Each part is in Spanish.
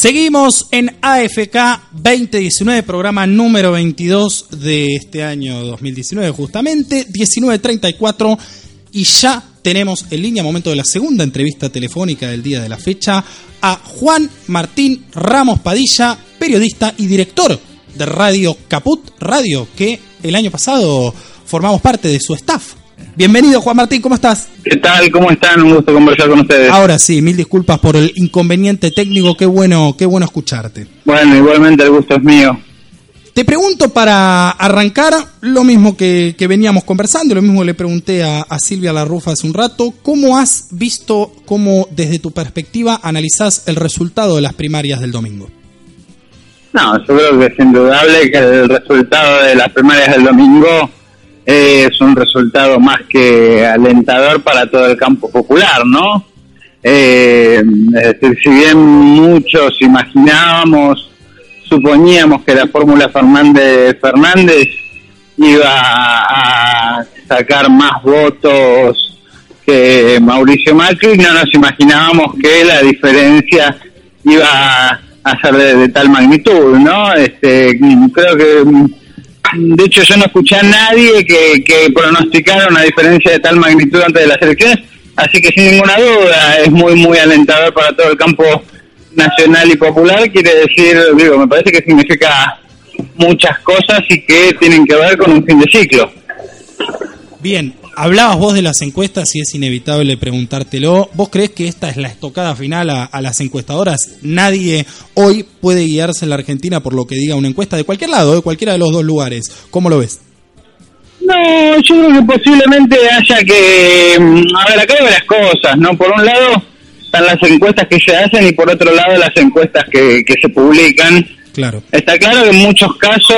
Seguimos en AFK 2019, programa número 22 de este año 2019, justamente 1934. Y ya tenemos en línea, momento de la segunda entrevista telefónica del día de la fecha, a Juan Martín Ramos Padilla, periodista y director de Radio Caput Radio, que el año pasado formamos parte de su staff. Bienvenido, Juan Martín, ¿cómo estás? ¿Qué tal? ¿Cómo están? Un gusto conversar con ustedes. Ahora sí, mil disculpas por el inconveniente técnico, qué bueno, qué bueno escucharte. Bueno, igualmente el gusto es mío. Te pregunto para arrancar lo mismo que, que veníamos conversando, lo mismo le pregunté a, a Silvia Larrufa hace un rato, ¿cómo has visto, cómo desde tu perspectiva analizás el resultado de las primarias del domingo? No, yo creo que es indudable que el resultado de las primarias del domingo es un resultado más que alentador para todo el campo popular, ¿no? Eh, es decir, si bien muchos imaginábamos, suponíamos que la fórmula Fernández Fernández iba a sacar más votos que Mauricio Macri, no nos imaginábamos que la diferencia iba a ser de, de tal magnitud, ¿no? Este, creo que de hecho, yo no escuché a nadie que, que pronosticara una diferencia de tal magnitud antes de las elecciones, así que sin ninguna duda es muy, muy alentador para todo el campo nacional y popular. Quiere decir, digo, me parece que significa muchas cosas y que tienen que ver con un fin de ciclo. Bien, hablabas vos de las encuestas y es inevitable preguntártelo. ¿Vos crees que esta es la estocada final a, a, las encuestadoras? Nadie hoy puede guiarse en la Argentina por lo que diga una encuesta de cualquier lado, de cualquiera de los dos lugares. ¿Cómo lo ves? No, yo creo que posiblemente haya que... A ver, acá hay varias cosas, ¿no? Por un lado están las encuestas que se hacen y por otro lado las encuestas que, que se publican. Claro. Está claro que en muchos casos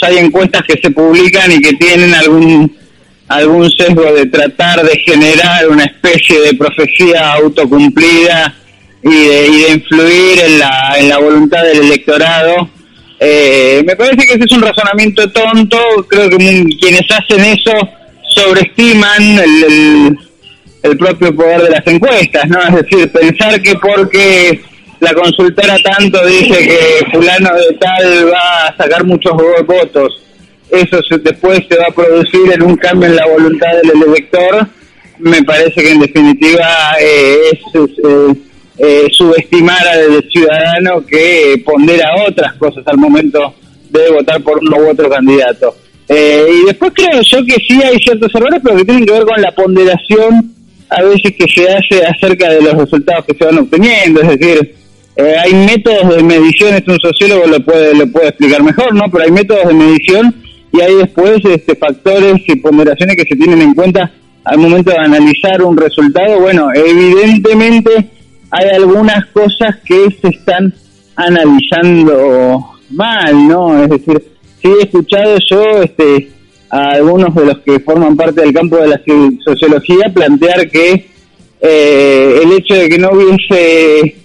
hay encuestas que se publican y que tienen algún algún sesgo de tratar de generar una especie de profecía autocumplida y de, y de influir en la, en la voluntad del electorado. Eh, me parece que ese es un razonamiento tonto, creo que quienes hacen eso sobreestiman el, el, el propio poder de las encuestas, ¿no? Es decir, pensar que porque la consultora tanto dice que fulano de tal va a sacar muchos votos, eso se, después se va a producir en un cambio en la voluntad del elector, me parece que en definitiva eh, es, es eh, subestimar al ciudadano que pondera otras cosas al momento de votar por uno u otro candidato. Eh, y después creo yo que sí hay ciertos errores, pero que tienen que ver con la ponderación a veces que se hace acerca de los resultados que se van obteniendo, es decir, eh, hay métodos de medición, esto un sociólogo lo puede, lo puede explicar mejor, ¿no? Pero hay métodos de medición y hay después este, factores y ponderaciones que se tienen en cuenta al momento de analizar un resultado. Bueno, evidentemente hay algunas cosas que se están analizando mal, ¿no? Es decir, sí he escuchado yo este, a algunos de los que forman parte del campo de la sociología plantear que eh, el hecho de que no hubiese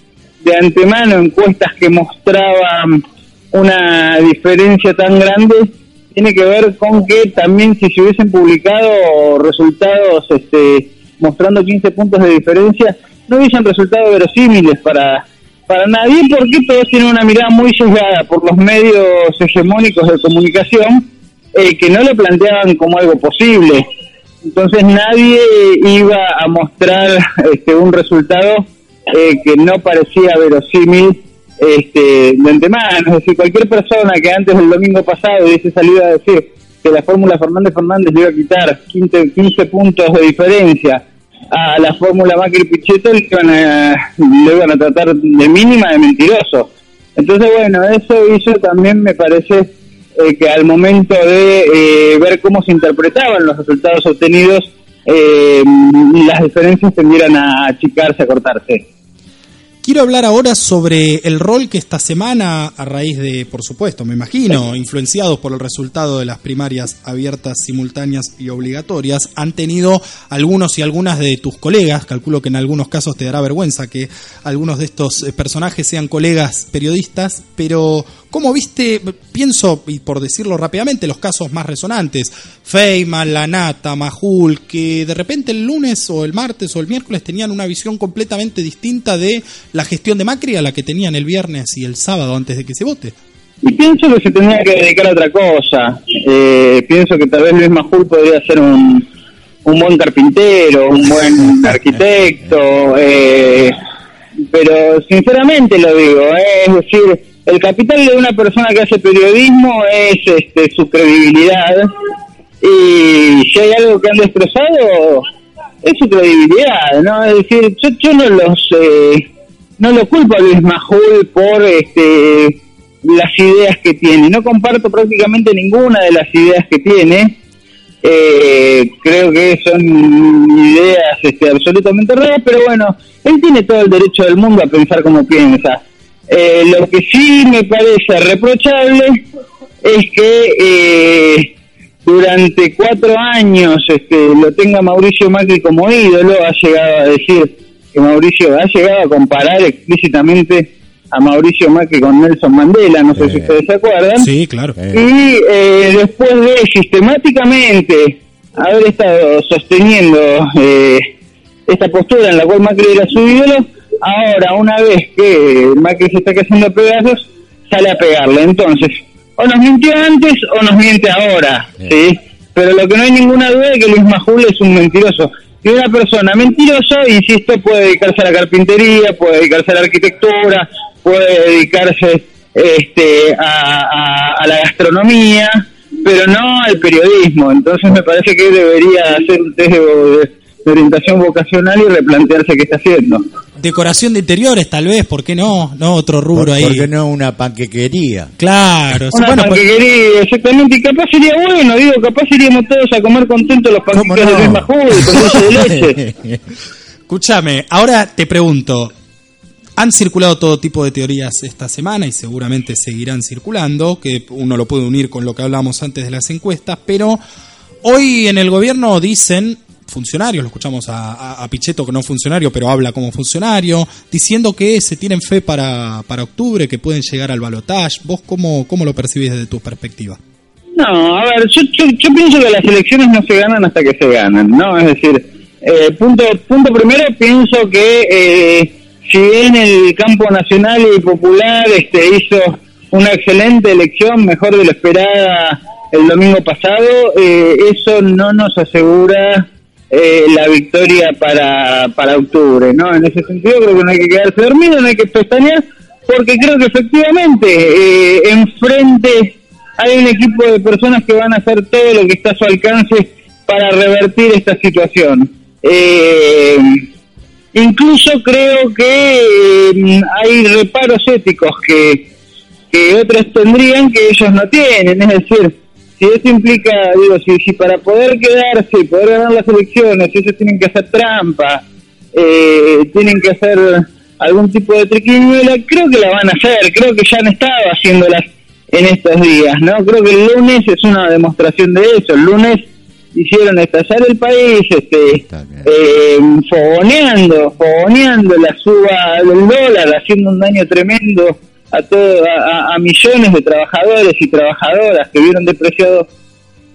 de antemano encuestas que mostraban una diferencia tan grande tiene que ver con que también si se hubiesen publicado resultados este, mostrando 15 puntos de diferencia, no hubiesen resultado verosímiles para, para nadie, porque todos tienen una mirada muy sesgada por los medios hegemónicos de comunicación eh, que no lo planteaban como algo posible. Entonces nadie iba a mostrar este, un resultado eh, que no parecía verosímil este, de antemano. Decir, cualquier persona que antes del domingo pasado hubiese salido a decir que la fórmula Fernández Fernández le iba a quitar 15, 15 puntos de diferencia a la fórmula Macri Pichetto, le iban, a, le iban a tratar de mínima de mentiroso. Entonces, bueno, eso hizo también, me parece, eh, que al momento de eh, ver cómo se interpretaban los resultados obtenidos, eh, las diferencias tendieran a achicarse, a cortarse. Quiero hablar ahora sobre el rol que esta semana, a raíz de, por supuesto, me imagino, influenciados por el resultado de las primarias abiertas, simultáneas y obligatorias, han tenido algunos y algunas de tus colegas. Calculo que en algunos casos te dará vergüenza que algunos de estos eh, personajes sean colegas periodistas, pero ¿Cómo viste, pienso, y por decirlo rápidamente, los casos más resonantes? Feynman, Lanata, Majul, que de repente el lunes o el martes o el miércoles tenían una visión completamente distinta de la gestión de Macri a la que tenían el viernes y el sábado antes de que se vote. Y pienso que se tenía que dedicar a otra cosa. Eh, pienso que tal vez Luis Majul podría ser un, un buen carpintero, un buen arquitecto, eh, pero sinceramente lo digo, eh, es decir, el capital de una persona que hace periodismo es este, su credibilidad y si hay algo que han destrozado es su credibilidad, ¿no? Es decir, yo, no los eh, no lo culpo a Luis Majul por este las ideas que tiene, no comparto prácticamente ninguna de las ideas que tiene. Eh, creo que son ideas este, absolutamente raras, pero bueno, él tiene todo el derecho del mundo a pensar como piensa. Eh, lo que sí me parece reprochable es que eh, durante cuatro años este, lo tenga Mauricio Macri como ídolo, ha llegado a decir que Mauricio ha llegado a comparar explícitamente a Mauricio Macri con Nelson Mandela, no sé si ustedes se acuerdan. Sí, claro. Y eh, después de sistemáticamente haber estado sosteniendo esta postura en la cual Macri era su ídolo, Ahora, una vez que Macri se está cayendo a pedazos, sale a pegarle. Entonces, o nos mintió antes o nos miente ahora, ¿sí? Pero lo que no hay ninguna duda es que Luis Majul es un mentiroso. Y una persona mentirosa, insisto, puede dedicarse a la carpintería, puede dedicarse a la arquitectura, puede dedicarse este, a, la gastronomía, pero no al periodismo. Entonces me parece que debería hacer un test de orientación vocacional y replantearse qué está haciendo. Decoración de interiores, tal vez, ¿por qué no? No otro rubro ahí. ¿Por qué no una panquequería? Claro. Una pues- panquequería, exactamente. Y capaz sería bueno, digo, capaz iríamos todos a comer contentos los panqueques de Luis con dulce de leche. Escúchame, ahora te pregunto, han circulado todo tipo de teorías esta semana y seguramente seguirán circulando, que uno lo puede unir con lo que hablábamos antes de las encuestas, pero hoy en el gobierno dicen funcionarios, lo escuchamos a, Pichetto que no es funcionario, pero habla como funcionario, diciendo que se tienen fe para, para octubre, que pueden llegar al balotaje. ¿Vos cómo, cómo lo percibís desde tu perspectiva? No, a ver, yo, yo, pienso que las elecciones no se ganan hasta que se ganan, ¿no? Es decir, eh, punto, punto primero, pienso que eh, si bien el campo nacional y popular este, hizo una excelente elección, mejor de lo esperada el domingo pasado, eh, eso no nos asegura eh, la victoria para, para octubre, ¿no? En ese sentido creo que no hay que quedarse dormido, no hay que pestañear, porque creo que efectivamente eh, enfrente hay un equipo de personas que van a hacer todo lo que está a su alcance para revertir esta situación. Eh, incluso creo que eh, hay reparos éticos que, que otros tendrían que ellos no tienen, es decir, si eso implica, digo, si, si para poder quedarse poder ganar las elecciones, ellos tienen que hacer trampa, eh, tienen que hacer algún tipo de triquiñuela, creo que la van a hacer, creo que ya han estado haciéndolas en estos días, ¿no? Creo que el lunes es una demostración de eso, el lunes hicieron estallar el país, este, eh, fogoneando, fogoneando la suba del dólar, haciendo un daño tremendo a, todo, a, millones de trabajadores y trabajadoras que vieron depreciado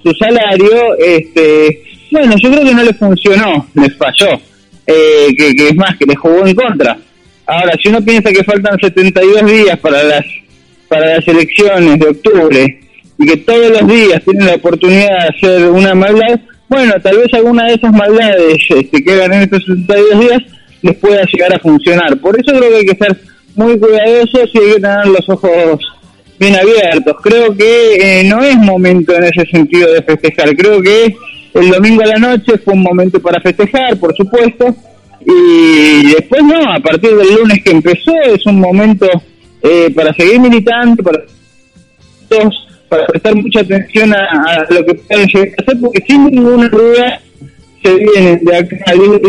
su salario, este, bueno, yo creo que no les funcionó, les falló, eh, que, es más, que les jugó en contra. Ahora, si uno piensa que faltan 72 días para las para las elecciones de octubre y que todos los días tienen la oportunidad de hacer una maldad, bueno, tal vez alguna de esas maldades este, que hagan en estos 72 días les pueda llegar a funcionar. Por eso creo que hay que ser muy cuidadosos y hay que tener los ojos bien abiertos. Creo que eh, no es momento en ese sentido de festejar. Creo que el domingo a la noche fue un momento para festejar, por supuesto, y después no, a partir del lunes que empezó es un momento eh, para seguir militando, para para prestar mucha atención a, lo que pueden llegar a hacer, porque sin ninguna duda se vienen de acá al 10 de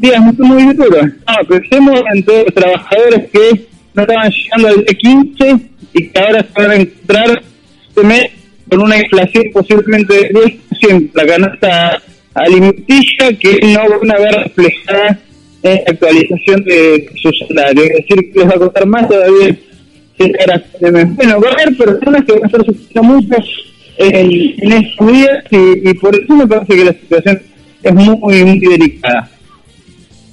días muy, muy duros. No, pensemos en todos los trabajadores que no estaban llegando al día 15 y que ahora se van a encontrar este mes con una inflación posiblemente de 10%, la canasta alimenticia que no van a ver reflejada en actualización de su salario. Es decir, que les va a costar más todavía. Bueno, va a haber personas que van a estar sufriendo mucho en, en estos días y, y por eso me parece que la situación es muy, muy delicada.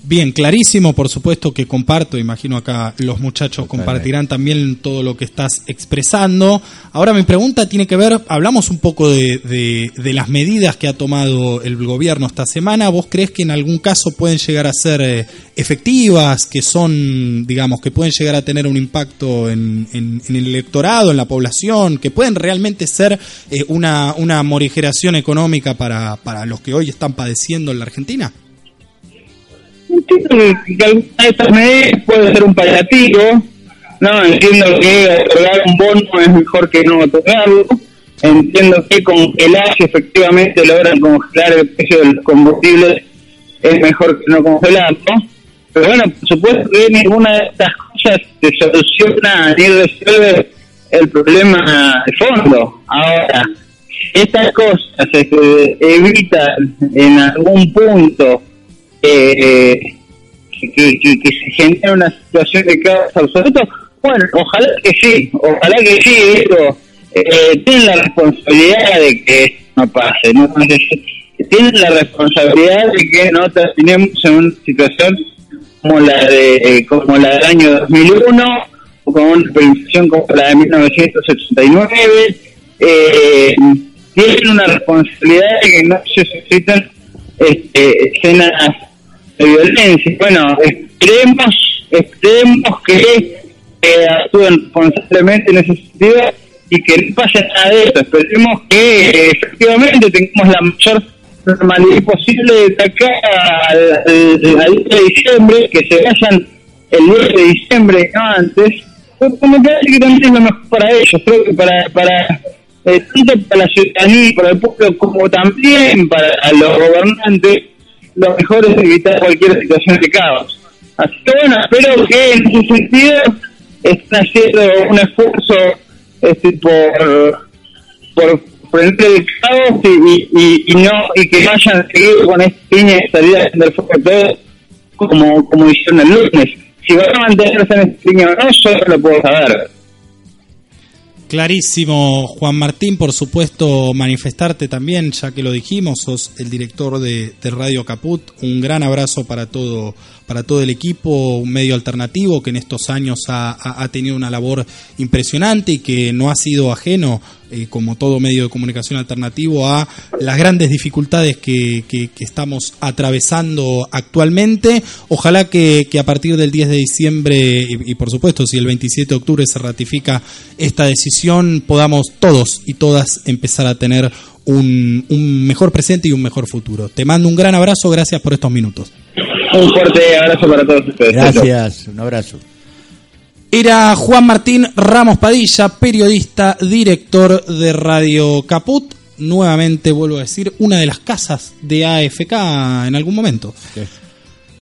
Bien, clarísimo, por supuesto que comparto, imagino acá los muchachos compartirán también todo lo que estás expresando. Ahora mi pregunta tiene que ver, hablamos un poco de, de, de las medidas que ha tomado el gobierno esta semana, ¿vos crees que en algún caso pueden llegar a ser eh, efectivas, que son, digamos, que pueden llegar a tener un impacto en, en, en el electorado, en la población, que pueden realmente ser eh, una, una morigeración económica para, para los que hoy están padeciendo en la Argentina? Entiendo que, alguna de estas medidas puede ser un paliativo, no, entiendo que otorgar un bono es mejor que no otorgarlo, entiendo que congelar, si efectivamente logran congelar el precio de los combustibles, es mejor que no congelarlo, pero bueno, por supuesto que ninguna de estas cosas te soluciona ni resuelve el problema de fondo. Ahora, estas cosas este, evitan en algún punto eh, que, que, que se genere una situación de caos absoluto, bueno, ojalá que sí, ojalá que sí, eh, tienen la responsabilidad de que esto no pase, ¿no? tienen la responsabilidad de que no terminemos en una situación como la de eh, como la del año 2001 o con una previsión como la de 1989 eh, tienen una responsabilidad de que no se suscitan este, escenas de violencia. Bueno, esperemos, esperemos que eh, actúen responsablemente en ese sentido y que no pase nada de eso. Esperemos que eh, efectivamente tengamos la mayor normalidad posible de acá al, al, al 10 de diciembre, que se vayan el 10 de diciembre, antes. Porque me parece que también es lo mejor para ellos, creo que para, para eh, tanto para la ciudadanía para el pueblo como también para los gobernantes, lo mejor es evitar cualquier situación de caos. Así que bueno, espero que en ese sentido estén haciendo un esfuerzo este, por, por frente el caos y, y, no y que vayan a seguir con esta línea de salida del fuego como, como hicieron el lunes. Si van a mantenerse en esta línea o no, yo no lo puedo saber. Clarísimo, Juan Martín, por supuesto, manifestarte también, ya que lo dijimos, sos el director de, de, Radio Caput. Un gran abrazo para todo, para todo el equipo, un medio alternativo que en estos años ha, tenido una labor impresionante y que no ha sido ajeno eh, como todo medio de comunicación alternativo, a las grandes dificultades que, que, que estamos atravesando actualmente. Ojalá que, que, a partir del 10 de diciembre y, y, por supuesto si el 27 de octubre se ratifica esta decisión, podamos todos y todas empezar a tener un, un mejor presente y un mejor futuro. Te mando un gran abrazo, gracias por estos minutos. Un fuerte abrazo para todos ustedes. Gracias, un abrazo. Era Juan Martín Ramos Padilla, periodista, director de Radio Caput. Nuevamente vuelvo a decir, una de las casas de AFK en algún momento. Sí.